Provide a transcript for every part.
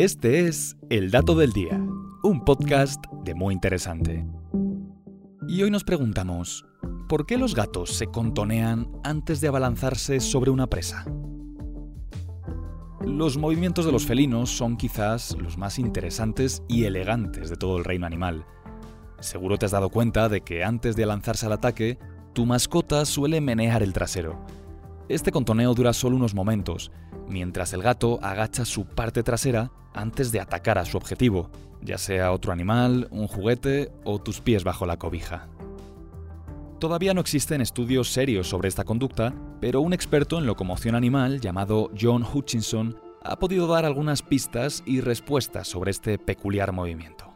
Este es El Dato del Día, un podcast de muy interesante. Y hoy nos preguntamos, ¿por qué los gatos se contonean antes de abalanzarse sobre una presa? Los movimientos de los felinos son quizás los más interesantes y elegantes de todo el reino animal. Seguro te has dado cuenta de que antes de lanzarse al ataque, tu mascota suele menear el trasero. Este contoneo dura solo unos momentos, mientras el gato agacha su parte trasera antes de atacar a su objetivo, ya sea otro animal, un juguete o tus pies bajo la cobija. Todavía no existen estudios serios sobre esta conducta, pero un experto en locomoción animal llamado John Hutchinson ha podido dar algunas pistas y respuestas sobre este peculiar movimiento.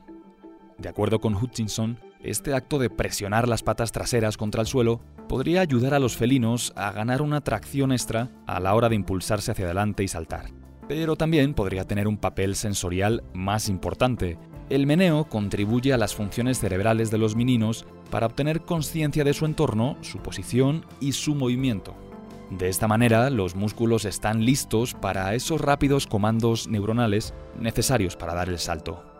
De acuerdo con Hutchinson, este acto de presionar las patas traseras contra el suelo podría ayudar a los felinos a ganar una tracción extra a la hora de impulsarse hacia adelante y saltar. Pero también podría tener un papel sensorial más importante. El meneo contribuye a las funciones cerebrales de los meninos para obtener conciencia de su entorno, su posición y su movimiento. De esta manera, los músculos están listos para esos rápidos comandos neuronales necesarios para dar el salto.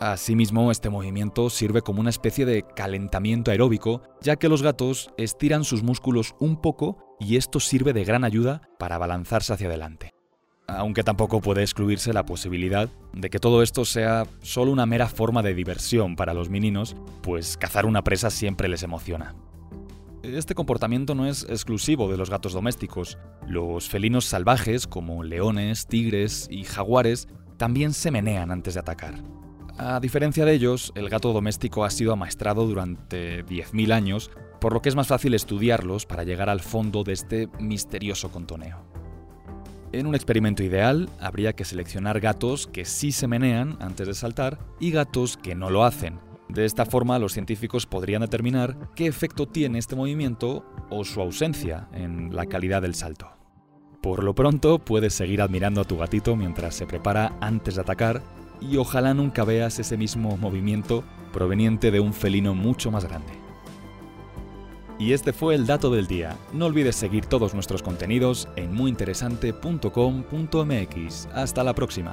Asimismo, este movimiento sirve como una especie de calentamiento aeróbico, ya que los gatos estiran sus músculos un poco y esto sirve de gran ayuda para balanzarse hacia adelante. Aunque tampoco puede excluirse la posibilidad de que todo esto sea solo una mera forma de diversión para los meninos, pues cazar una presa siempre les emociona. Este comportamiento no es exclusivo de los gatos domésticos. Los felinos salvajes, como leones, tigres y jaguares, también se menean antes de atacar. A diferencia de ellos, el gato doméstico ha sido amaestrado durante 10.000 años, por lo que es más fácil estudiarlos para llegar al fondo de este misterioso contoneo. En un experimento ideal, habría que seleccionar gatos que sí se menean antes de saltar y gatos que no lo hacen. De esta forma, los científicos podrían determinar qué efecto tiene este movimiento o su ausencia en la calidad del salto. Por lo pronto, puedes seguir admirando a tu gatito mientras se prepara antes de atacar y ojalá nunca veas ese mismo movimiento proveniente de un felino mucho más grande. Y este fue el dato del día. No olvides seguir todos nuestros contenidos en muyinteresante.com.mx. Hasta la próxima.